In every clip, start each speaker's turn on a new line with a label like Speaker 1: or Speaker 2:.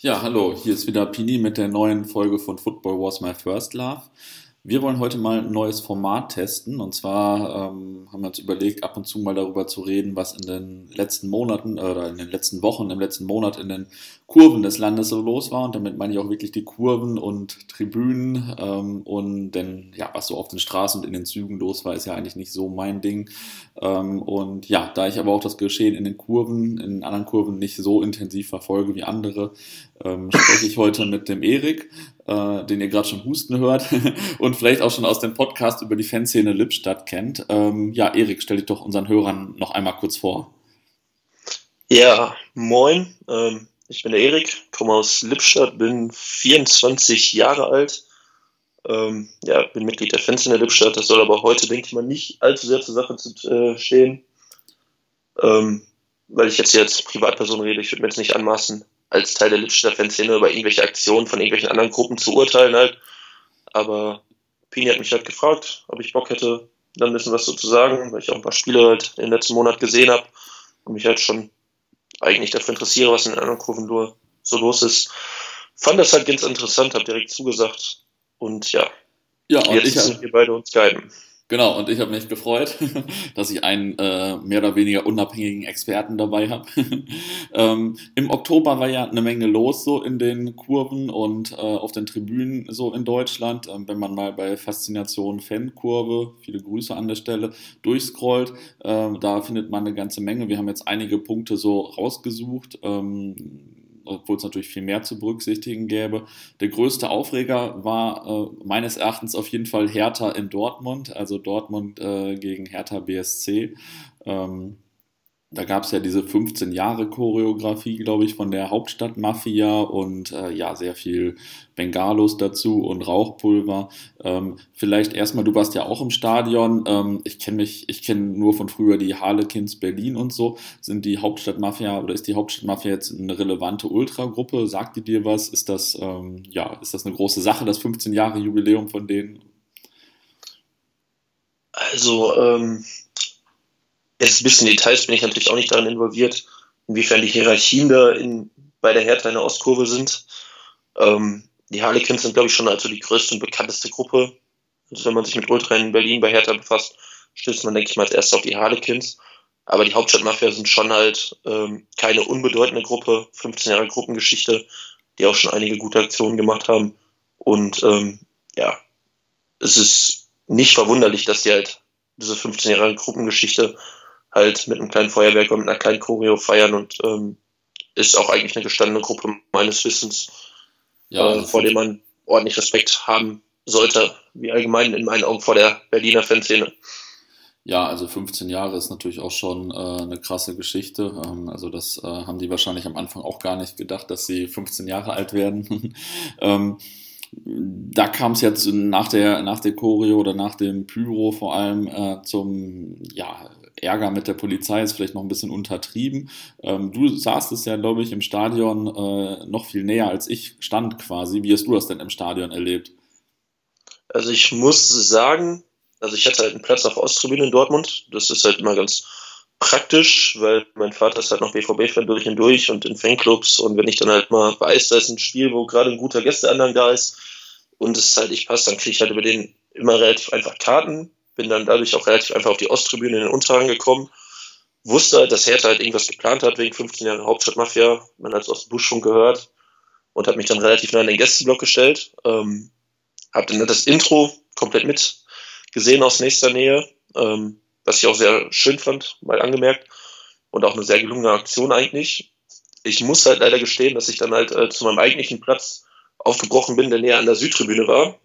Speaker 1: Ja, hallo, hier ist wieder Pini mit der neuen Folge von Football Was My First Love. Wir wollen heute mal ein neues Format testen. Und zwar ähm, haben wir uns überlegt, ab und zu mal darüber zu reden, was in den letzten Monaten äh, oder in den letzten Wochen, im letzten Monat in den Kurven des Landes so los war. Und damit meine ich auch wirklich die Kurven und Tribünen. Ähm, und denn, ja, was so auf den Straßen und in den Zügen los war, ist ja eigentlich nicht so mein Ding. Ähm, und ja, da ich aber auch das Geschehen in den Kurven, in anderen Kurven nicht so intensiv verfolge wie andere, ähm, spreche ich heute mit dem Erik äh, den ihr gerade schon husten hört und vielleicht auch schon aus dem Podcast über die Fanszene Lippstadt kennt. Ähm, ja, Erik, stell dich doch unseren Hörern noch einmal kurz vor.
Speaker 2: Ja, moin. Ähm, ich bin der Erik, komme aus Lippstadt, bin 24 Jahre alt. Ähm, ja, bin Mitglied der Fanszene Lippstadt. Das soll aber heute, denke ich mal, nicht allzu sehr zur Sache zu, äh, stehen. Ähm, weil ich jetzt hier als Privatperson rede, ich würde mir jetzt nicht anmaßen, als Teil der Lippstädter Fanszene über irgendwelche Aktionen von irgendwelchen anderen Gruppen zu urteilen halt. Aber Pini hat mich halt gefragt, ob ich Bock hätte, dann ein bisschen was so zu sagen, weil ich auch ein paar Spiele halt in den letzten Monat gesehen habe und mich halt schon eigentlich dafür interessiere, was in den anderen Kurven nur so los ist. Fand das halt ganz interessant, habe direkt zugesagt und ja,
Speaker 1: ja und
Speaker 2: jetzt
Speaker 1: ich
Speaker 2: sind wir beide uns guiden.
Speaker 1: Genau, und ich habe mich gefreut, dass ich einen äh, mehr oder weniger unabhängigen Experten dabei habe. ähm, Im Oktober war ja eine Menge los so in den Kurven und äh, auf den Tribünen so in Deutschland. Ähm, wenn man mal bei Faszination Fankurve, viele Grüße an der Stelle, durchscrollt, äh, da findet man eine ganze Menge. Wir haben jetzt einige Punkte so rausgesucht. Obwohl es natürlich viel mehr zu berücksichtigen gäbe. Der größte Aufreger war äh, meines Erachtens auf jeden Fall Hertha in Dortmund, also Dortmund äh, gegen Hertha BSC. Ähm, da gab es ja diese 15 Jahre Choreografie, glaube ich, von der Hauptstadtmafia und äh, ja, sehr viel Bengalos dazu und Rauchpulver. Ähm, vielleicht erstmal, du warst ja auch im Stadion. Ähm, ich kenne mich, ich kenne nur von früher die Harlequins Berlin und so. Sind die Hauptstadtmafia oder ist die Hauptstadtmafia jetzt eine relevante Ultragruppe? Sagt die dir was? Ist das, ähm, ja, ist das eine große Sache, das 15 Jahre Jubiläum von denen?
Speaker 2: Also, ähm, jetzt ein bisschen Details bin ich natürlich auch nicht daran involviert, inwiefern die Hierarchien da in, bei der Hertha in der Ostkurve sind. Ähm, die Harlequins sind, glaube ich, schon also die größte und bekannteste Gruppe. Also wenn man sich mit Ultra in Berlin bei Hertha befasst, stößt man, denke ich mal, als erstes auf die Harlequins. Aber die Hauptstadtmafia sind schon halt ähm, keine unbedeutende Gruppe, 15 Jahre Gruppengeschichte, die auch schon einige gute Aktionen gemacht haben. Und ähm, ja, es ist nicht verwunderlich, dass die halt diese 15 Jahre Gruppengeschichte halt mit einem kleinen Feuerwerk und mit einer kleinen Choreo feiern und ähm, ist auch eigentlich eine gestandene Gruppe meines Wissens, ja, äh, vor dem man ordentlich Respekt haben sollte, wie allgemein in meinen Augen vor der Berliner Fanszene.
Speaker 1: Ja, also 15 Jahre ist natürlich auch schon äh, eine krasse Geschichte. Ähm, also das äh, haben die wahrscheinlich am Anfang auch gar nicht gedacht, dass sie 15 Jahre alt werden. ähm, da kam es jetzt nach der, nach der Choreo oder nach dem Pyro vor allem äh, zum ja, Ärger mit der Polizei, ist vielleicht noch ein bisschen untertrieben. Ähm, du saßt es ja, glaube ich, im Stadion äh, noch viel näher als ich stand quasi. Wie hast du das denn im Stadion erlebt?
Speaker 2: Also ich muss sagen, also ich hatte halt einen Platz auf Osttribüne in Dortmund. Das ist halt immer ganz praktisch, weil mein Vater ist halt noch BVB-Fan durch und durch und in Fanclubs. Und wenn ich dann halt mal weiß, da ist ein Spiel, wo gerade ein guter Gästeanhang da ist und es halt nicht passt, dann kriege ich halt über den immer relativ einfach Karten, bin dann dadurch auch relativ einfach auf die Osttribüne in den Unterrang gekommen, wusste halt, dass Hertha halt irgendwas geplant hat wegen 15 Jahren Hauptstadtmafia, man hat es aus dem Busch schon gehört und habe mich dann relativ nah in den Gästeblock gestellt, ähm, habe dann das Intro komplett mit gesehen aus nächster Nähe, ähm, was ich auch sehr schön fand, mal angemerkt. Und auch eine sehr gelungene Aktion eigentlich. Ich muss halt leider gestehen, dass ich dann halt äh, zu meinem eigentlichen Platz aufgebrochen bin, der näher an der Südtribüne war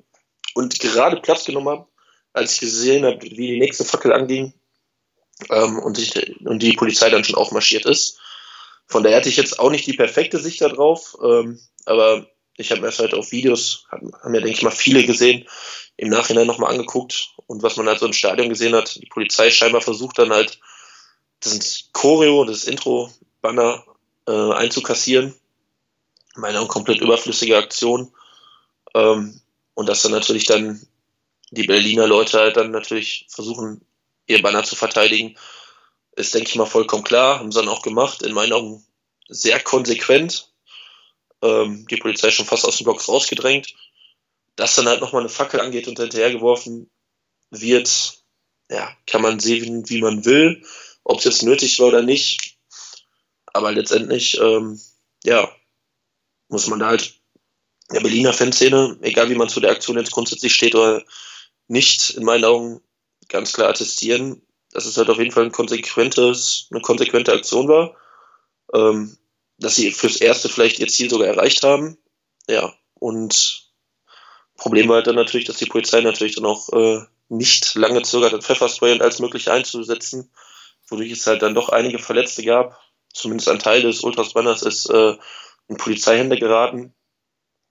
Speaker 2: und gerade Platz genommen habe, als ich gesehen habe, wie die nächste Fackel anging ähm, und, ich, und die Polizei dann schon aufmarschiert ist. Von daher hatte ich jetzt auch nicht die perfekte Sicht darauf, ähm, aber ich habe mir das halt auf Videos, haben, haben ja, denke ich mal, viele gesehen, im Nachhinein nochmal angeguckt und was man halt so im Stadion gesehen hat, die Polizei scheinbar versucht dann halt, das Choreo, das Intro-Banner äh, einzukassieren. Meine Augen komplett überflüssige Aktion. Ähm, und dass dann natürlich dann die Berliner Leute halt dann natürlich versuchen, ihr Banner zu verteidigen, ist, denke ich mal, vollkommen klar. Haben sie dann auch gemacht. In meinen Augen sehr konsequent. ähm, die Polizei schon fast aus dem Block rausgedrängt. Dass dann halt nochmal eine Fackel angeht und hinterhergeworfen wird, ja, kann man sehen, wie man will, ob es jetzt nötig war oder nicht. Aber letztendlich, ähm, ja, muss man da halt der Berliner Fanszene, egal wie man zu der Aktion jetzt grundsätzlich steht oder nicht, in meinen Augen ganz klar attestieren, dass es halt auf jeden Fall ein konsequentes, eine konsequente Aktion war. Ähm, dass sie fürs Erste vielleicht ihr Ziel sogar erreicht haben. Ja, und Problem war halt dann natürlich, dass die Polizei natürlich dann auch äh, nicht lange zögert, Pfefferspray und alles Mögliche einzusetzen, wodurch es halt dann doch einige Verletzte gab. Zumindest ein Teil des Ultras-Banners ist äh, in Polizeihände geraten.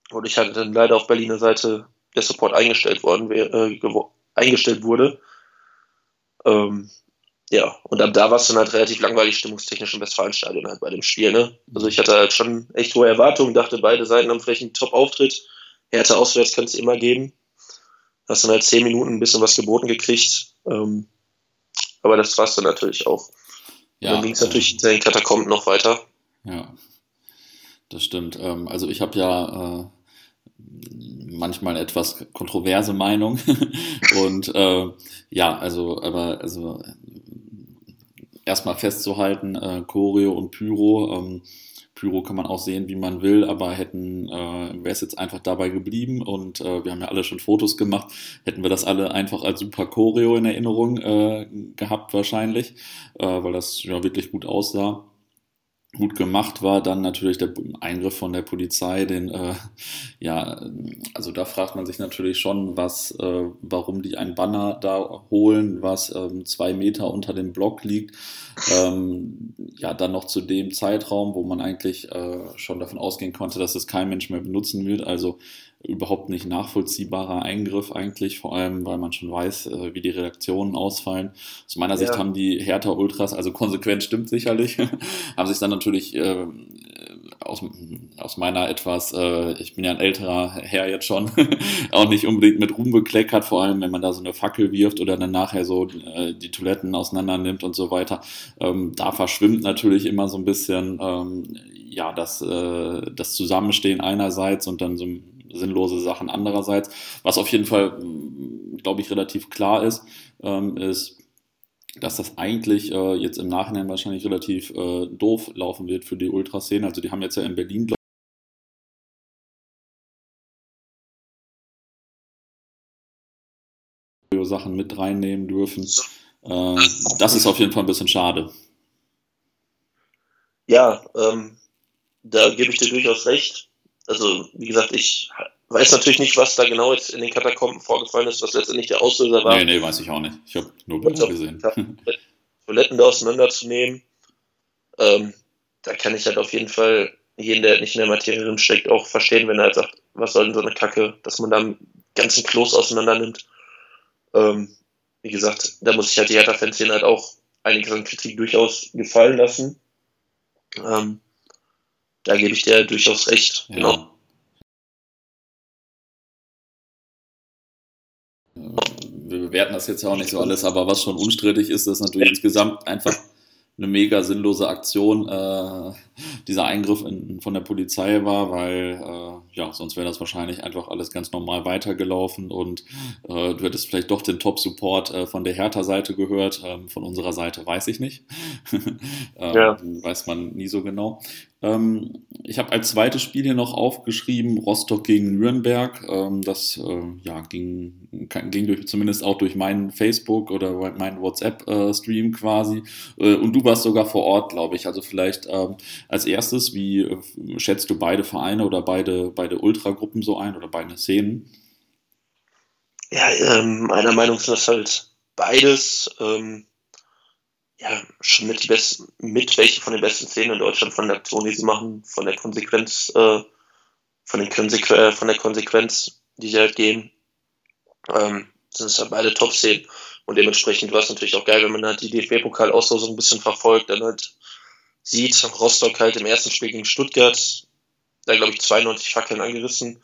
Speaker 2: Wodurch halt dann leider auf Berliner Seite der Support eingestellt worden äh, eingestellt wurde. Ähm, ja, und ab da war es dann halt relativ langweilig stimmungstechnisch im Westfalenstadion halt bei dem Spiel. Ne? Also ich hatte halt schon echt hohe Erwartungen, dachte, beide Seiten haben vielleicht einen Top-Auftritt. Härte auswärts kann es immer geben. Hast dann halt zehn Minuten ein bisschen was geboten gekriegt. Ähm, aber das war es dann natürlich auch. Ja, dann ging es natürlich in den Katakomben noch weiter.
Speaker 1: Ja, das stimmt. Ähm, also ich habe ja äh, manchmal etwas kontroverse Meinung und äh, ja, also aber also erstmal festzuhalten, äh, Choreo und Pyro. Ähm, Pyro kann man auch sehen, wie man will, aber hätten, äh, wäre es jetzt einfach dabei geblieben und äh, wir haben ja alle schon Fotos gemacht, hätten wir das alle einfach als super Choreo in Erinnerung äh, gehabt wahrscheinlich, äh, weil das ja wirklich gut aussah gut gemacht war, dann natürlich der Eingriff von der Polizei, den äh, ja, also da fragt man sich natürlich schon, was, äh, warum die ein Banner da holen, was ähm, zwei Meter unter dem Block liegt, ähm, ja, dann noch zu dem Zeitraum, wo man eigentlich äh, schon davon ausgehen konnte, dass es kein Mensch mehr benutzen wird, also überhaupt nicht nachvollziehbarer Eingriff eigentlich, vor allem, weil man schon weiß, äh, wie die Reaktionen ausfallen. Aus meiner ja. Sicht haben die Hertha Ultras, also konsequent stimmt sicherlich, haben sich dann natürlich äh, aus, aus meiner etwas, äh, ich bin ja ein älterer Herr jetzt schon, auch nicht unbedingt mit Ruhm bekleckert, vor allem wenn man da so eine Fackel wirft oder dann nachher so äh, die Toiletten auseinander nimmt und so weiter. Ähm, da verschwimmt natürlich immer so ein bisschen ähm, ja das, äh, das Zusammenstehen einerseits und dann so ein sinnlose Sachen andererseits. Was auf jeden Fall, glaube ich, relativ klar ist, ähm, ist, dass das eigentlich äh, jetzt im Nachhinein wahrscheinlich relativ äh, doof laufen wird für die Ultraszene. Also die haben jetzt ja in Berlin, glaube Sachen mit reinnehmen dürfen. Äh, das ist auf jeden Fall ein bisschen schade.
Speaker 2: Ja, ähm, da gebe ich dir durchaus recht also wie gesagt, ich weiß natürlich nicht, was da genau jetzt in den Katakomben vorgefallen ist, was letztendlich der Auslöser war.
Speaker 1: Nee, nee, weiß ich auch nicht. Ich habe nur Bilder gesehen.
Speaker 2: Toiletten da auseinanderzunehmen. Ähm, da kann ich halt auf jeden Fall jeden, der nicht in der Materie drin steckt, auch verstehen, wenn er halt sagt, was soll denn so eine Kacke, dass man da einen ganzen Klos auseinander nimmt. Ähm, wie gesagt, da muss ich halt die Hertha-Fanszene halt auch einiges an Kritik durchaus gefallen lassen. Ähm, da gebe ich dir durchaus recht. Ja. Genau.
Speaker 1: Wir bewerten das jetzt ja auch nicht so alles, aber was schon unstrittig ist, ist natürlich insgesamt einfach eine mega sinnlose Aktion äh, dieser Eingriff in, von der Polizei war, weil äh, ja, sonst wäre das wahrscheinlich einfach alles ganz normal weitergelaufen und äh, du hättest vielleicht doch den Top-Support äh, von der Hertha-Seite gehört, ähm, von unserer Seite weiß ich nicht. ähm, ja. Weiß man nie so genau. Ähm, ich habe als zweites Spiel hier noch aufgeschrieben, Rostock gegen Nürnberg. Ähm, das äh, ja, ging, ging durch, zumindest auch durch meinen Facebook oder meinen WhatsApp-Stream äh, quasi. Äh, und du warst sogar vor Ort, glaube ich. Also vielleicht ähm, als erstes, wie äh, schätzt du beide Vereine oder beide, beide Ultragruppen so ein oder beide Szenen?
Speaker 2: Ja, ähm, meiner Meinung nach ist halt beides. Ähm ja, schon mit die besten, mit welche von den besten Szenen in Deutschland von der Aktion, die sie machen, von der Konsequenz, äh, von, den Konsequ äh, von der Konsequenz, die sie halt gehen, ähm, sind es halt beide Top-Szenen. Und dementsprechend war es natürlich auch geil, wenn man halt die DFB-Pokal-Auslosung ein bisschen verfolgt, dann halt sieht, Rostock halt im ersten Spiel gegen Stuttgart, da glaube ich 92 Fackeln angerissen.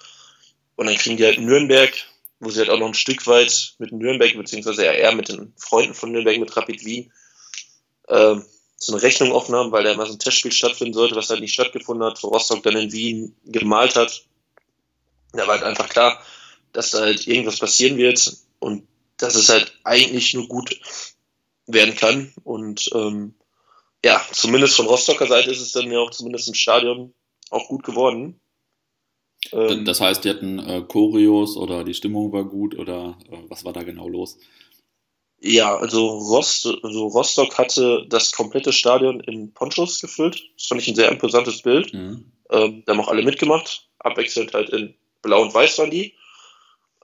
Speaker 2: Und dann kriegen die halt Nürnberg, wo sie halt auch noch ein Stück weit mit Nürnberg, beziehungsweise eher mit den Freunden von Nürnberg, mit Rapid Wien, ähm, so eine Rechnung offen haben, weil da immer so ein Testspiel stattfinden sollte, was halt nicht stattgefunden hat, wo Rostock dann in Wien gemalt hat. Da war halt einfach klar, dass da halt irgendwas passieren wird und dass es halt eigentlich nur gut werden kann. Und ähm, ja, zumindest von Rostocker Seite ist es dann ja auch zumindest im Stadion auch gut geworden.
Speaker 1: Ähm, das heißt, die hatten äh, Choreos oder die Stimmung war gut oder äh, was war da genau los?
Speaker 2: Ja, also, Rost, also Rostock hatte das komplette Stadion in Ponchos gefüllt. Das fand ich ein sehr imposantes Bild. Mhm. Ähm, da haben auch alle mitgemacht. Abwechselnd halt in Blau und Weiß waren die.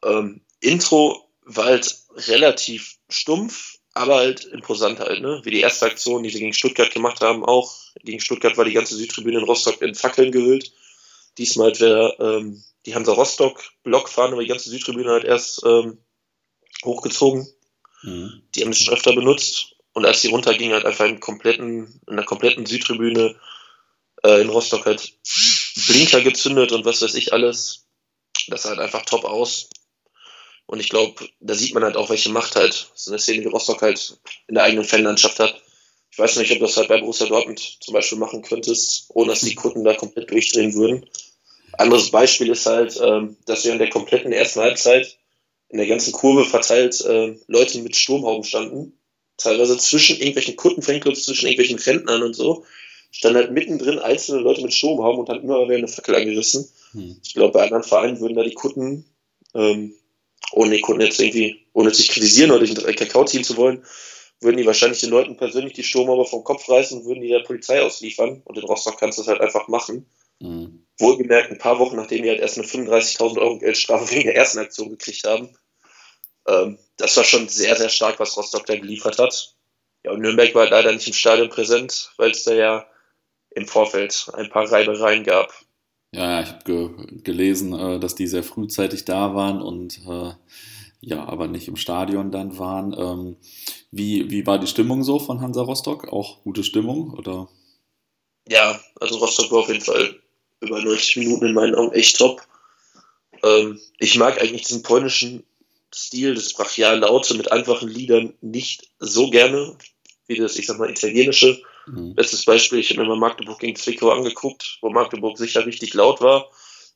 Speaker 2: Ähm, Intro war halt relativ stumpf, aber halt imposant halt, ne? Wie die erste Aktion, die sie gegen Stuttgart gemacht haben, auch. Gegen Stuttgart war die ganze Südtribüne in Rostock in Fackeln gehüllt. Diesmal hat wir ähm, die Hansa Rostock Blockfahne über die ganze Südtribüne halt erst ähm, hochgezogen. Mhm. Die haben es schon öfter benutzt. Und als die runterging, halt einfach im kompletten, in der kompletten Südtribüne äh, in Rostock halt Blinker gezündet und was weiß ich alles. Das sah halt einfach top aus. Und ich glaube, da sieht man halt auch, welche Macht halt so eine Szene wie Rostock halt in der eigenen Fanlandschaft hat. Ich weiß nicht, ob du das halt bei Borussia Dortmund zum Beispiel machen könntest, ohne dass die Kunden da komplett durchdrehen würden. Anderes Beispiel ist halt, ähm, dass wir in der kompletten ersten Halbzeit in der ganzen Kurve verteilt äh, Leute mit Sturmhauben standen. Teilweise zwischen irgendwelchen Kundenfanclubs, zwischen irgendwelchen Rentnern und so. Standen halt mittendrin einzelne Leute mit Sturmhauben und haben immer wieder eine Fackel angerissen. Hm. Ich glaube, bei anderen Vereinen würden da die Kunden, ähm, ohne die Kunden jetzt irgendwie, ohne sich kritisieren oder durch den Kakao ziehen zu wollen, würden die wahrscheinlich den Leuten persönlich die Sturmhaube vom Kopf reißen und würden die der Polizei ausliefern. Und in Rostock kannst du das halt einfach machen. Mhm. Wohlgemerkt, ein paar Wochen nachdem die halt erst eine 35.000 Euro Geldstrafe wegen der ersten Aktion gekriegt haben. Ähm, das war schon sehr, sehr stark, was Rostock da geliefert hat. Ja, und Nürnberg war halt leider nicht im Stadion präsent, weil es da ja im Vorfeld ein paar Reibereien gab.
Speaker 1: Ja, ich habe ge gelesen, äh, dass die sehr frühzeitig da waren und äh, ja, aber nicht im Stadion dann waren. Ähm, wie, wie war die Stimmung so von Hansa Rostock? Auch gute Stimmung oder?
Speaker 2: Ja, also Rostock war auf jeden Fall über 90 Minuten in meinen Augen echt top. Ähm, ich mag eigentlich diesen polnischen Stil, das brachial-laute mit einfachen Liedern nicht so gerne, wie das, ich sag mal, italienische. Mhm. Bestes Beispiel, ich habe mir mal Magdeburg gegen Zwickau angeguckt, wo Magdeburg sicher richtig laut war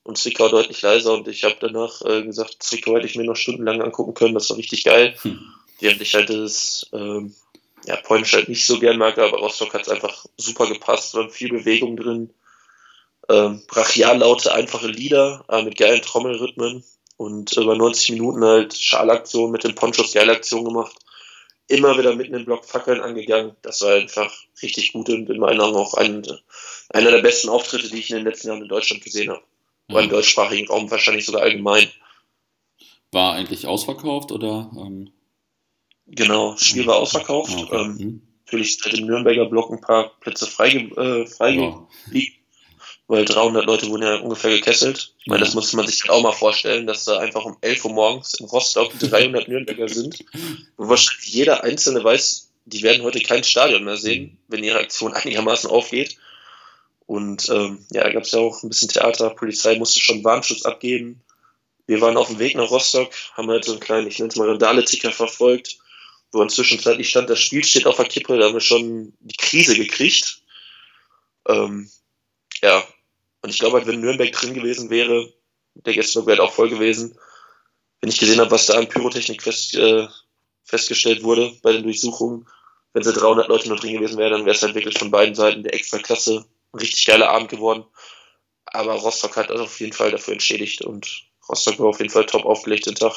Speaker 2: und Zwickau deutlich leiser und ich habe danach äh, gesagt, Zwickau hätte ich mir noch stundenlang angucken können, das war richtig geil. Mhm. Während ich halt das ähm, ja, Polnisch halt nicht so gern mag, aber Rostock hat es einfach super gepasst, war viel Bewegung drin ähm, brachiallaute, einfache Lieder äh, mit geilen Trommelrhythmen und über 90 Minuten halt Schalaktion mit den Ponchos geile Aktion gemacht. Immer wieder mitten im Block Fackeln angegangen. Das war einfach richtig gut und in meinen Augen auch ein, einer der besten Auftritte, die ich in den letzten Jahren in Deutschland gesehen habe. Mhm. Oder im deutschsprachigen Raum wahrscheinlich sogar allgemein.
Speaker 1: War eigentlich ausverkauft oder? Ähm
Speaker 2: genau, Spiel war ausverkauft. Ah, okay. ähm, mhm. Natürlich seit dem Nürnberger Block ein paar Plätze frei, äh, frei ja weil 300 Leute wurden ja ungefähr gekesselt. Ich meine, das muss man sich auch mal vorstellen, dass da einfach um 11 Uhr morgens in Rostock 300 Nürnberger sind, wo wahrscheinlich jeder Einzelne weiß, die werden heute kein Stadion mehr sehen, wenn ihre Aktion einigermaßen aufgeht. Und ähm, ja, da gab es ja auch ein bisschen Theater, Polizei musste schon Warnschutz abgeben. Wir waren auf dem Weg nach Rostock, haben halt so einen kleinen, ich nenne es mal Randale-Ticker verfolgt, wo inzwischen stand, das Spiel steht auf der Kippe, da haben wir schon die Krise gekriegt. Ähm, ja, und ich glaube halt, wenn Nürnberg drin gewesen wäre, der Gästeblock wäre halt auch voll gewesen. Wenn ich gesehen habe, was da an Pyrotechnik fest, äh, festgestellt wurde bei den Durchsuchungen, wenn sie 300 Leute noch drin gewesen wären, dann wäre es halt wirklich von beiden Seiten der extra Klasse ein richtig geiler Abend geworden. Aber Rostock hat also auf jeden Fall dafür entschädigt und Rostock war auf jeden Fall top aufgelegt den Tag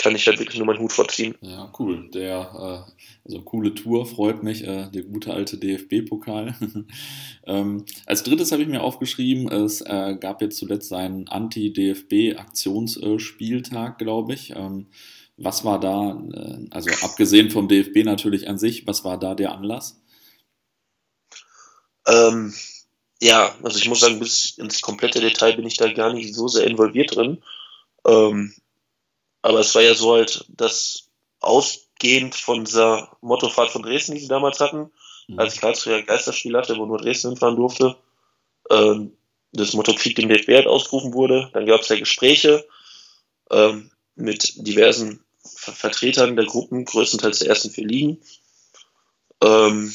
Speaker 2: kann ich halt wirklich nur meinen Hut vorziehen.
Speaker 1: Ja, cool. Der, äh, also coole Tour, freut mich, äh, der gute alte DFB-Pokal. ähm, als drittes habe ich mir aufgeschrieben, es äh, gab jetzt zuletzt einen Anti-DFB-Aktionsspieltag, glaube ich. Ähm, was war da, äh, also abgesehen vom DFB natürlich an sich, was war da der Anlass?
Speaker 2: Ähm, ja, also ich muss sagen, bis ins komplette Detail bin ich da gar nicht so sehr involviert drin. Ähm, aber es war ja so halt, dass ausgehend von dieser Mottofahrt von Dresden, die sie damals hatten, mhm. als Karlsruhe ein Geisterspiel hatte, wo nur Dresden hinfahren durfte, ähm, das Motto Krieg dem DFB halt ausgerufen wurde. Dann gab es ja Gespräche ähm, mit diversen Ver Vertretern der Gruppen, größtenteils der ersten vier Ligen. Ähm,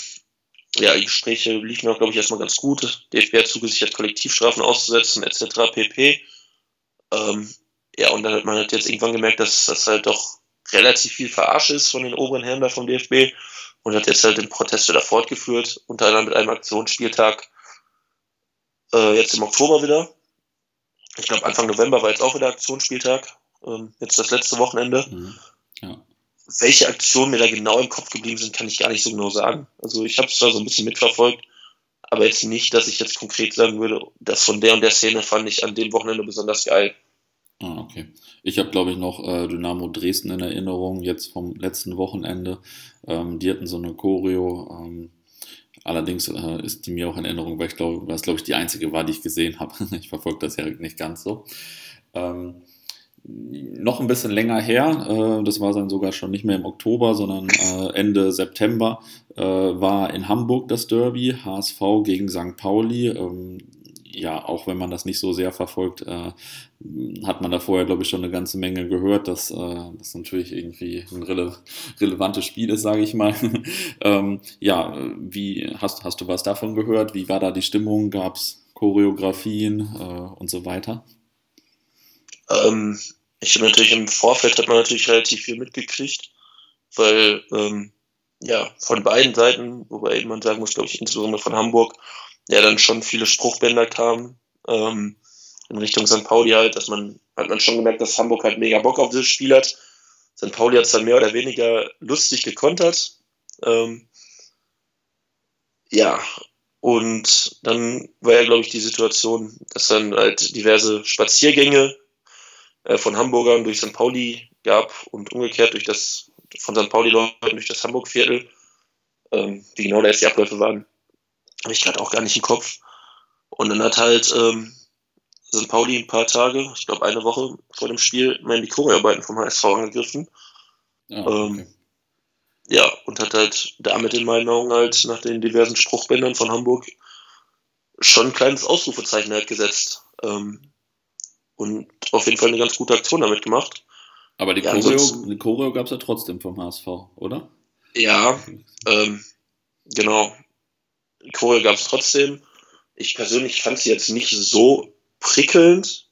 Speaker 2: ja, die Gespräche liefen auch, glaube ich, erstmal ganz gut. DFB hat zugesichert, Kollektivstrafen auszusetzen, etc. pp. Ähm, ja, und dann hat man halt jetzt irgendwann gemerkt, dass das halt doch relativ viel Verarsche ist von den oberen Herren da vom DFB und hat jetzt halt den Protest wieder fortgeführt, unter anderem mit einem Aktionsspieltag äh, jetzt im Oktober wieder. Ich glaube, Anfang November war jetzt auch wieder Aktionsspieltag, ähm, jetzt das letzte Wochenende. Mhm. Ja. Welche Aktionen mir da genau im Kopf geblieben sind, kann ich gar nicht so genau sagen. Also ich habe es zwar so ein bisschen mitverfolgt, aber jetzt nicht, dass ich jetzt konkret sagen würde, das von der und der Szene fand ich an dem Wochenende besonders geil.
Speaker 1: Ah, okay. Ich habe, glaube ich, noch äh, Dynamo Dresden in Erinnerung, jetzt vom letzten Wochenende. Ähm, die hatten so eine Choreo. Ähm, allerdings äh, ist die mir auch in Erinnerung, weil ich glaube, es, glaube ich, die einzige war, die ich gesehen habe. ich verfolge das ja nicht ganz so. Ähm, noch ein bisschen länger her, äh, das war dann sogar schon nicht mehr im Oktober, sondern äh, Ende September, äh, war in Hamburg das Derby, HSV gegen St. Pauli. Ja, auch wenn man das nicht so sehr verfolgt, äh, hat man da vorher, glaube ich, schon eine ganze Menge gehört, dass äh, das natürlich irgendwie ein rele relevantes Spiel ist, sage ich mal. ähm, ja, wie hast, hast du was davon gehört? Wie war da die Stimmung? Gab es Choreografien äh, und so weiter?
Speaker 2: Ähm, ich habe natürlich im Vorfeld hat man natürlich relativ viel mitgekriegt, weil ähm, ja von beiden Seiten, wobei man sagen muss, glaube ich, insbesondere von Hamburg, ja dann schon viele Spruchbänder kamen ähm, in Richtung St. Pauli halt, dass man hat man schon gemerkt, dass Hamburg halt mega Bock auf dieses Spiel hat. St. Pauli hat es dann mehr oder weniger lustig gekontert. Ähm, ja, und dann war ja, glaube ich, die Situation, dass dann halt diverse Spaziergänge äh, von Hamburgern durch St. Pauli gab und umgekehrt durch das von St. Pauli-Leuten durch das Hamburg-Viertel. Ähm, wie genau da jetzt die Abläufe waren, ich gerade auch gar nicht im Kopf. Und dann hat halt ähm, St. Pauli ein paar Tage, ich glaube eine Woche vor dem Spiel, mal die Choreoarbeiten vom HSV angegriffen. Ah, okay. ähm, ja, und hat halt damit in meinen Augen halt nach den diversen Spruchbändern von Hamburg schon ein kleines Ausrufezeichen halt gesetzt. Ähm, und auf jeden Fall eine ganz gute Aktion damit gemacht.
Speaker 1: Aber die ja, Choreo, Choreo gab es ja trotzdem vom HSV, oder?
Speaker 2: Ja, ähm, genau. Choreo gab es trotzdem. Ich persönlich fand sie jetzt nicht so prickelnd.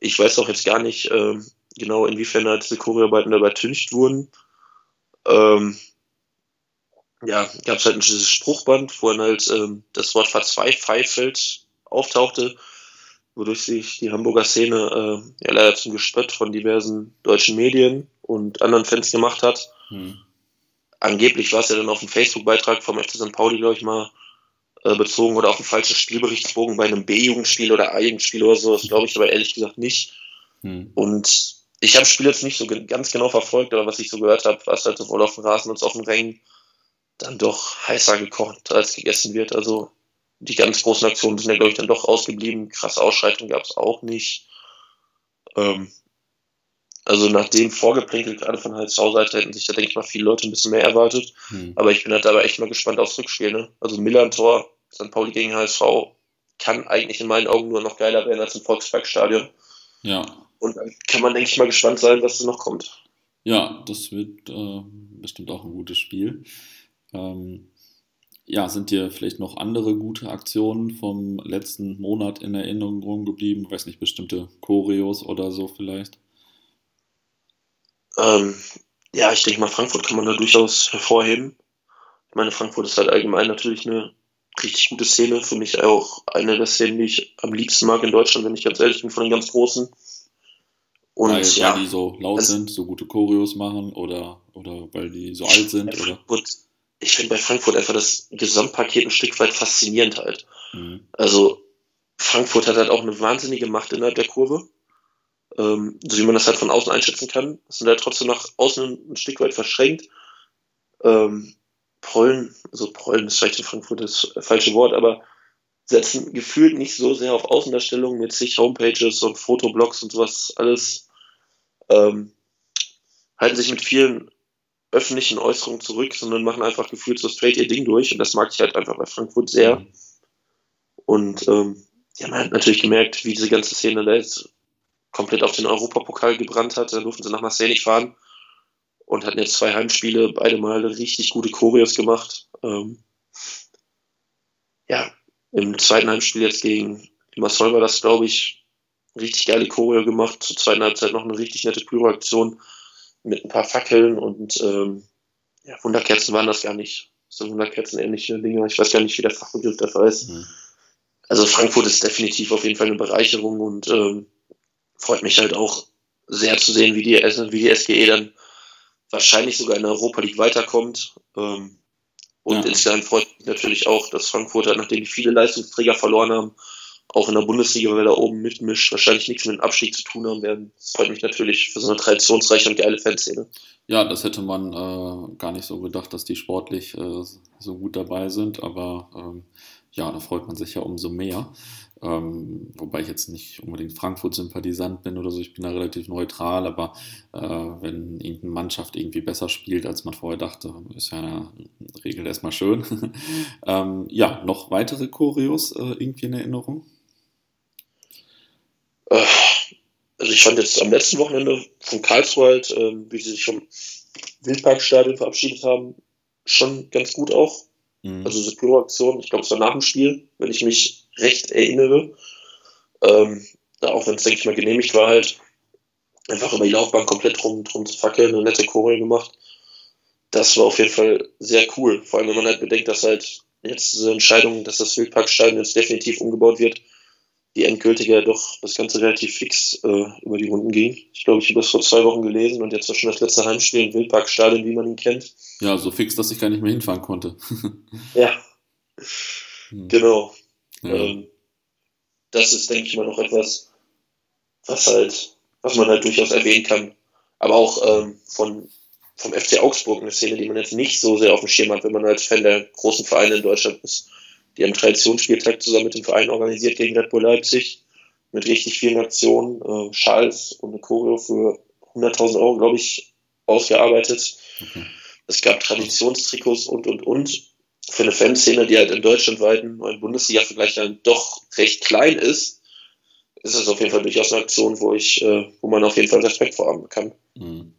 Speaker 2: Ich weiß auch jetzt gar nicht ähm, genau, inwiefern halt diese Choreoarbeiten dabei tüncht wurden. Ähm, ja, gab es halt dieses Spruchband, wo dann halt ähm, das Wort verzweifelt auftauchte wodurch sich die Hamburger Szene äh, ja leider zum Gespött von diversen deutschen Medien und anderen Fans gemacht hat. Hm. Angeblich war es ja dann auf einen Facebook-Beitrag vom FC St. Pauli, glaube ich mal, äh, bezogen oder auf einen falschen Spielberichtsbogen bei einem B-Jugendspiel oder A-Jugendspiel oder so. Das glaube ich aber ehrlich gesagt nicht. Hm. Und ich habe das Spiel jetzt nicht so ganz genau verfolgt, aber was ich so gehört habe, war es halt sowohl auf dem Rasen als auch auf dem Rängen dann doch heißer gekocht als gegessen wird. Also die ganz großen Aktionen sind ja, glaube ich, dann doch ausgeblieben. Krasse Ausschreitungen gab es auch nicht. Ähm, also nach dem Vorgeplänkel gerade von HSV-Seite hätten sich da, denke ich mal, viele Leute ein bisschen mehr erwartet. Hm. Aber ich bin halt dabei echt mal gespannt aufs Rückspiel. Ne? Also Milan-Tor, St. Pauli gegen HSV kann eigentlich in meinen Augen nur noch geiler werden als im Volksparkstadion. Ja. Und dann kann man, denke ich mal, gespannt sein, was da noch kommt.
Speaker 1: Ja, das wird äh, bestimmt auch ein gutes Spiel. Ähm, ja, sind dir vielleicht noch andere gute Aktionen vom letzten Monat in Erinnerung geblieben? Ich weiß nicht, bestimmte Choreos oder so vielleicht?
Speaker 2: Ähm, ja, ich denke mal, Frankfurt kann man da durchaus hervorheben. Ich meine, Frankfurt ist halt allgemein natürlich eine richtig gute Szene. Für mich auch eine der Szenen, die ich am liebsten mag in Deutschland, wenn ich ganz ehrlich bin, von den ganz Großen.
Speaker 1: Und weil, ja, weil die so laut sind, so gute Choreos machen oder, oder weil die so alt sind? Oder?
Speaker 2: ich finde bei Frankfurt einfach das Gesamtpaket ein Stück weit faszinierend halt. Mhm. Also Frankfurt hat halt auch eine wahnsinnige Macht innerhalb der Kurve. Ähm, so wie man das halt von außen einschätzen kann. Sind halt trotzdem nach außen ein Stück weit verschränkt. Ähm, Prollen, also Prollen ist vielleicht in Frankfurt das falsche Wort, aber setzen gefühlt nicht so sehr auf Außendarstellung mit sich Homepages und Fotoblogs und sowas alles. Ähm, halten sich mit vielen öffentlichen Äußerungen zurück, sondern machen einfach gefühlt so straight ihr Ding durch. Und das mag ich halt einfach bei Frankfurt sehr. Und ähm, ja, man hat natürlich gemerkt, wie diese ganze Szene da jetzt komplett auf den Europapokal gebrannt hat. Da durften sie nach Marseille nicht fahren und hatten jetzt zwei Heimspiele, beide mal richtig gute Choreos gemacht. Ähm, ja, im zweiten Heimspiel jetzt gegen Limassol war das, glaube ich, richtig geile Choreo gemacht. Zur zweiten Halbzeit noch eine richtig nette Pyroaktion mit ein paar Fackeln und ähm, ja, Wunderkerzen waren das gar nicht. So Wunderkerzen ähnliche Dinge. Ich weiß gar nicht, wie der Fachbegriff dafür ist. Mhm. Also Frankfurt ist definitiv auf jeden Fall eine Bereicherung und ähm, freut mich halt auch sehr zu sehen, wie die, wie die SGE dann wahrscheinlich sogar in der Europa League weiterkommt. Ähm, und ja. insgesamt freut mich natürlich auch, dass Frankfurt, halt, nachdem die viele Leistungsträger verloren haben, auch in der Bundesliga, weil er da oben mitmischt, wahrscheinlich nichts mit dem Abstieg zu tun haben werden. Das freut mich natürlich für so eine traditionsreiche und geile Fanszene.
Speaker 1: Ja, das hätte man äh, gar nicht so gedacht, dass die sportlich äh, so gut dabei sind, aber ähm, ja, da freut man sich ja umso mehr. Ähm, wobei ich jetzt nicht unbedingt Frankfurt-Sympathisant bin oder so, ich bin da relativ neutral, aber äh, wenn irgendeine Mannschaft irgendwie besser spielt, als man vorher dachte, ist ja in der Regel erstmal schön. ähm, ja, noch weitere Choreos äh, irgendwie in Erinnerung?
Speaker 2: Äh, also ich fand jetzt am letzten Wochenende von Karlsruhe äh, wie sie sich vom Wildparkstadion verabschiedet haben, schon ganz gut auch. Mhm. Also diese Pyro-Aktion, ich glaube, es war nach dem Spiel, wenn ich mich recht erinnere. Ähm, da auch wenn es, denke ich mal, genehmigt war, halt einfach über die Laufbahn komplett drum, drum zu fackeln, eine nette Choreo gemacht. Das war auf jeden Fall sehr cool. Vor allem, wenn man halt bedenkt, dass halt jetzt diese Entscheidung, dass das Wildparkstadion jetzt definitiv umgebaut wird, die endgültige ja doch das Ganze relativ fix äh, über die Runden ging. Ich glaube, ich habe das vor zwei Wochen gelesen und jetzt war schon das letzte Heimspiel im Wildparkstadion, wie man ihn kennt.
Speaker 1: Ja, so fix, dass ich gar nicht mehr hinfahren konnte.
Speaker 2: ja. Hm. Genau. Ja. Ähm, das ist, denke ich mal, noch etwas, was halt, was man halt durchaus erwähnen kann. Aber auch ähm, von, vom FC Augsburg eine Szene, die man jetzt nicht so sehr auf dem Schirm hat, wenn man als Fan der großen Vereine in Deutschland ist. Die haben Traditionsspieltag zusammen mit dem Verein organisiert gegen Red Bull Leipzig mit richtig vielen Aktionen, äh, Schals und eine Choreo für 100.000 Euro, glaube ich, ausgearbeitet. Okay. Es gab Traditionstrikots und, und, und. Für eine Fanszene, die halt in Deutschland weiten, im Bundesliga-Vergleich dann doch recht klein ist, ist es auf jeden Fall durchaus eine Aktion, wo ich, äh, wo man auf jeden Fall Respekt vor haben kann. Mhm.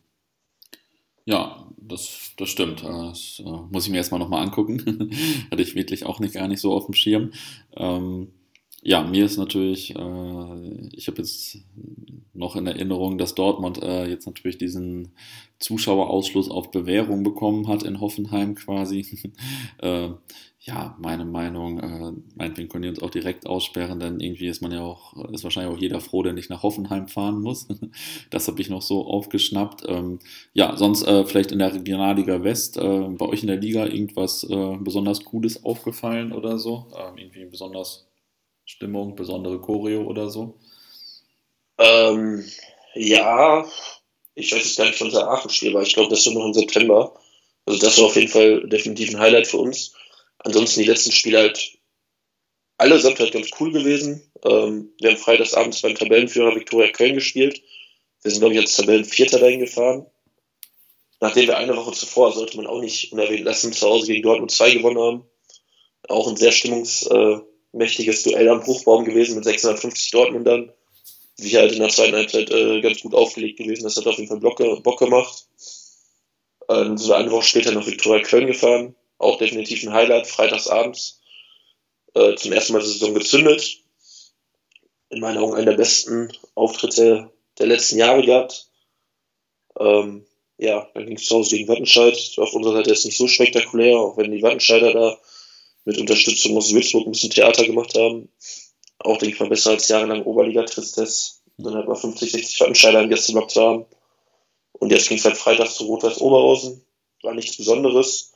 Speaker 1: Ja, das, das stimmt. Das äh, muss ich mir erstmal nochmal angucken. Hatte ich wirklich auch nicht gar nicht so auf dem Schirm. Ähm, ja, mir ist natürlich, äh, ich habe jetzt noch in Erinnerung, dass Dortmund äh, jetzt natürlich diesen Zuschauerausschluss auf Bewährung bekommen hat in Hoffenheim quasi. äh, ja, meine Meinung, äh, meinetwegen können die uns auch direkt aussperren, denn irgendwie ist man ja auch, ist wahrscheinlich auch jeder froh, der nicht nach Hoffenheim fahren muss. das habe ich noch so aufgeschnappt. Ähm, ja, sonst äh, vielleicht in der Regionalliga West, äh, bei euch in der Liga irgendwas äh, besonders Cooles aufgefallen oder so? Ähm, irgendwie besonders Stimmung, besondere Choreo oder so?
Speaker 2: Ähm, ja, ich weiß jetzt gar nicht, wann unser Aachen-Spiel war. Ich glaube, das war noch im September. Also das war auf jeden Fall definitiv ein Highlight für uns. Ansonsten die letzten Spiele halt allesamt halt ganz cool gewesen. Ähm, wir haben freitagsabends beim Tabellenführer Viktoria Köln gespielt. Wir sind, glaube ich, als Tabellenvierter dahin gefahren. Nachdem wir eine Woche zuvor, sollte man auch nicht unerwähnt lassen, zu Hause gegen Dortmund 2 gewonnen haben. Auch ein sehr stimmungsmächtiges Duell am Bruchbaum gewesen mit 650 Dortmundern. Sicher halt in der zweiten Halbzeit äh, ganz gut aufgelegt gewesen. Das hat auf jeden Fall Bock, Bock gemacht. Ähm, so eine Woche später nach Viktoria Köln gefahren auch definitiv ein Highlight, freitagsabends. Äh, zum ersten Mal die Saison gezündet. In meinen Augen einer der besten Auftritte der letzten Jahre gehabt. Ähm, ja, dann ging es zu Hause gegen Wattenscheid. Auf unserer Seite ist nicht so spektakulär, auch wenn die Wattenscheider da mit Unterstützung aus Würzburg ein bisschen Theater gemacht haben. Auch, denke ich mal, besser als jahrelang Oberliga-Tristesse. Dann hat man 50, 60 Wattenscheider im Gästeblock zu haben. Und jetzt ging es halt Freitag zu Rot-Weiß Oberhausen. War nichts Besonderes.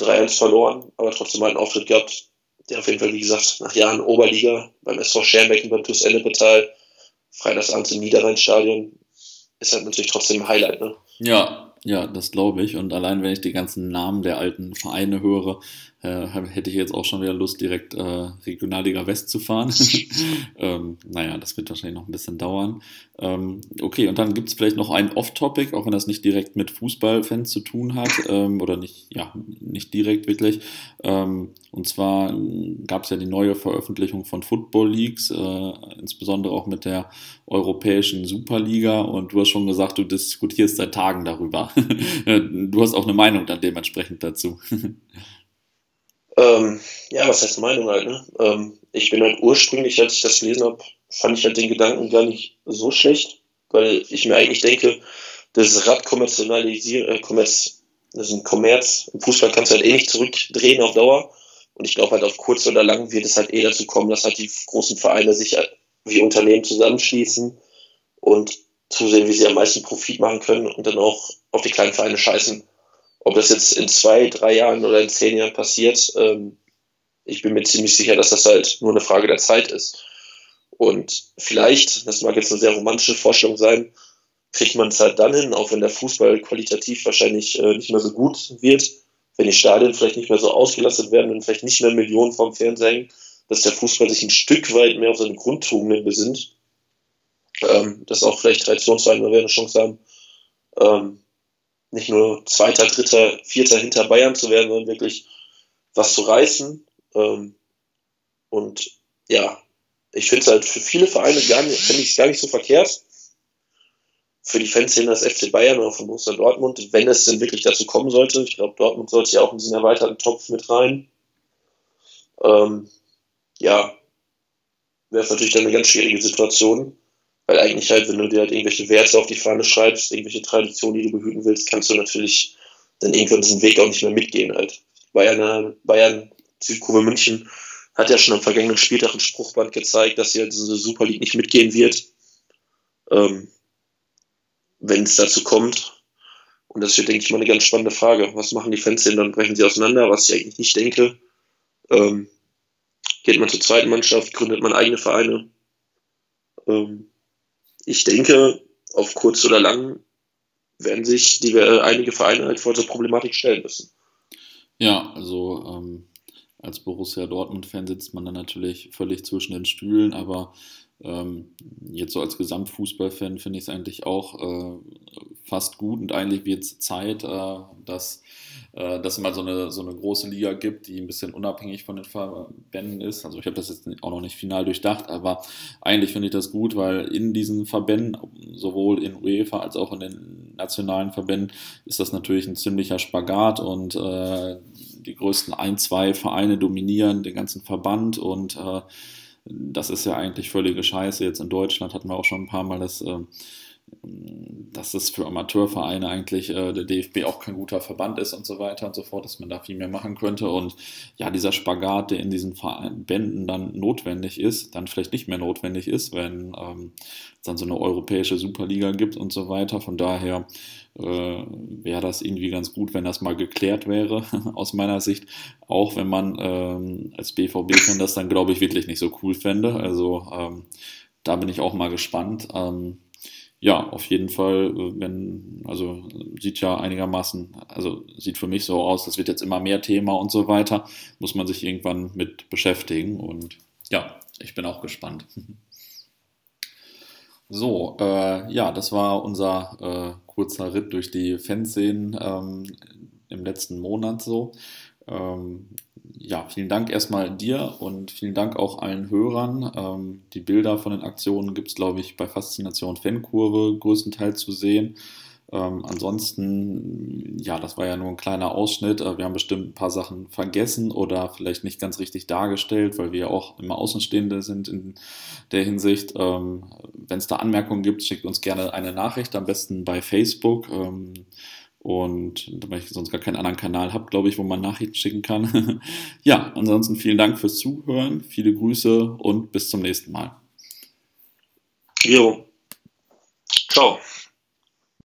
Speaker 2: 3-1 verloren, aber trotzdem halt einen Auftritt gehabt, der auf jeden Fall, wie gesagt, nach Jahren Oberliga beim SV Schermbecken beim TuS Ennepetal, Freitagsabends im Niederrheinstadion, ist halt natürlich trotzdem ein Highlight, ne?
Speaker 1: Ja, ja, das glaube ich. Und allein wenn ich die ganzen Namen der alten Vereine höre, äh, hätte ich jetzt auch schon wieder Lust, direkt äh, Regionalliga West zu fahren. ähm, naja, das wird wahrscheinlich noch ein bisschen dauern. Ähm, okay, und dann gibt es vielleicht noch ein Off-Topic, auch wenn das nicht direkt mit Fußballfans zu tun hat, ähm, oder nicht, ja, nicht direkt wirklich. Ähm, und zwar gab es ja die neue Veröffentlichung von Football Leagues, äh, insbesondere auch mit der europäischen Superliga. Und du hast schon gesagt, du diskutierst seit Tagen darüber. du hast auch eine Meinung dann dementsprechend dazu.
Speaker 2: Ähm, ja, was heißt Meinung halt, ne? Ähm, ich bin halt ursprünglich, als ich das gelesen habe, fand ich halt den Gedanken gar nicht so schlecht, weil ich mir eigentlich denke, das Rad kommerzialisieren, äh, Kommerz, das ist ein Kommerz, im Fußball kannst du halt eh nicht zurückdrehen auf Dauer. Und ich glaube halt auf kurz oder lang wird es halt eh dazu kommen, dass halt die großen Vereine sich wie Unternehmen zusammenschließen und zusehen, wie sie am meisten Profit machen können und dann auch auf die kleinen Vereine scheißen. Ob das jetzt in zwei, drei Jahren oder in zehn Jahren passiert, ähm, ich bin mir ziemlich sicher, dass das halt nur eine Frage der Zeit ist. Und vielleicht, das mag jetzt eine sehr romantische Vorstellung sein, kriegt man es halt dann hin, auch wenn der Fußball qualitativ wahrscheinlich äh, nicht mehr so gut wird, wenn die Stadien vielleicht nicht mehr so ausgelastet werden und vielleicht nicht mehr Millionen vom Fernseher hängen, dass der Fußball sich ein Stück weit mehr auf seine Grundtugenden besinnt. Ähm, dass auch vielleicht Traditionsvereine eine Chance haben, ähm, nicht nur Zweiter, Dritter, Vierter hinter Bayern zu werden, sondern wirklich was zu reißen. Ähm, und ja, ich finde es halt für viele Vereine gar nicht, ich gar nicht so verkehrt. Für die Fanszene des FC Bayern oder von Borussia Dortmund, wenn es denn wirklich dazu kommen sollte. Ich glaube, Dortmund sollte ja auch in diesen erweiterten Topf mit rein. Ähm, ja, wäre natürlich dann eine ganz schwierige Situation. Weil eigentlich halt, wenn du dir halt irgendwelche Werte auf die Fahne schreibst, irgendwelche Traditionen, die du behüten willst, kannst du natürlich dann irgendwann diesen Weg auch nicht mehr mitgehen halt. Bayern, Bayern, Südkurve München hat ja schon am vergangenen Spieltag ein Spruchband gezeigt, dass sie halt diese Super League nicht mitgehen wird, ähm, wenn es dazu kommt. Und das ist, denke ich, mal eine ganz spannende Frage. Was machen die Fans denn? Dann brechen sie auseinander, was ich eigentlich nicht denke. Ähm, geht man zur zweiten Mannschaft, gründet man eigene Vereine. Ähm, ich denke, auf kurz oder lang werden sich die, äh, einige Vereine halt vor der Problematik stellen müssen.
Speaker 1: Ja, also ähm, als Borussia Dortmund-Fan sitzt man dann natürlich völlig zwischen den Stühlen, aber ähm, jetzt so als Gesamtfußballfan finde ich es eigentlich auch äh, fast gut. Und eigentlich wird es Zeit, äh, dass äh, dass es mal so eine, so eine große Liga gibt, die ein bisschen unabhängig von den Verbänden ist. Also ich habe das jetzt auch noch nicht final durchdacht, aber eigentlich finde ich das gut, weil in diesen Verbänden, sowohl in UEFA als auch in den nationalen Verbänden, ist das natürlich ein ziemlicher Spagat. Und äh, die größten ein, zwei Vereine dominieren den ganzen Verband. Und äh, das ist ja eigentlich völlige Scheiße. Jetzt in Deutschland hatten wir auch schon ein paar Mal das äh, dass es für Amateurvereine eigentlich äh, der DFB auch kein guter Verband ist und so weiter und so fort, dass man da viel mehr machen könnte. Und ja, dieser Spagat, der in diesen Verbänden dann notwendig ist, dann vielleicht nicht mehr notwendig ist, wenn ähm, es dann so eine europäische Superliga gibt und so weiter. Von daher äh, wäre das irgendwie ganz gut, wenn das mal geklärt wäre, aus meiner Sicht. Auch wenn man ähm, als BVB-Fan das dann, glaube ich, wirklich nicht so cool fände. Also ähm, da bin ich auch mal gespannt. Ähm, ja, auf jeden Fall, äh, wenn, also sieht ja einigermaßen, also sieht für mich so aus, das wird jetzt immer mehr Thema und so weiter, muss man sich irgendwann mit beschäftigen und ja, ich bin auch gespannt. So, äh, ja, das war unser äh, kurzer Ritt durch die Fanszenen ähm, im letzten Monat so. Ähm, ja, vielen Dank erstmal dir und vielen Dank auch allen Hörern. Ähm, die Bilder von den Aktionen gibt es, glaube ich, bei Faszination Fankurve größtenteils zu sehen. Ähm, ansonsten, ja, das war ja nur ein kleiner Ausschnitt. Wir haben bestimmt ein paar Sachen vergessen oder vielleicht nicht ganz richtig dargestellt, weil wir ja auch immer Außenstehende sind in der Hinsicht. Ähm, Wenn es da Anmerkungen gibt, schickt uns gerne eine Nachricht, am besten bei Facebook. Ähm, und weil ich sonst gar keinen anderen Kanal habe, glaube ich, wo man Nachrichten schicken kann. ja, ansonsten vielen Dank fürs Zuhören, viele Grüße und bis zum nächsten Mal.
Speaker 2: Jo. Ciao.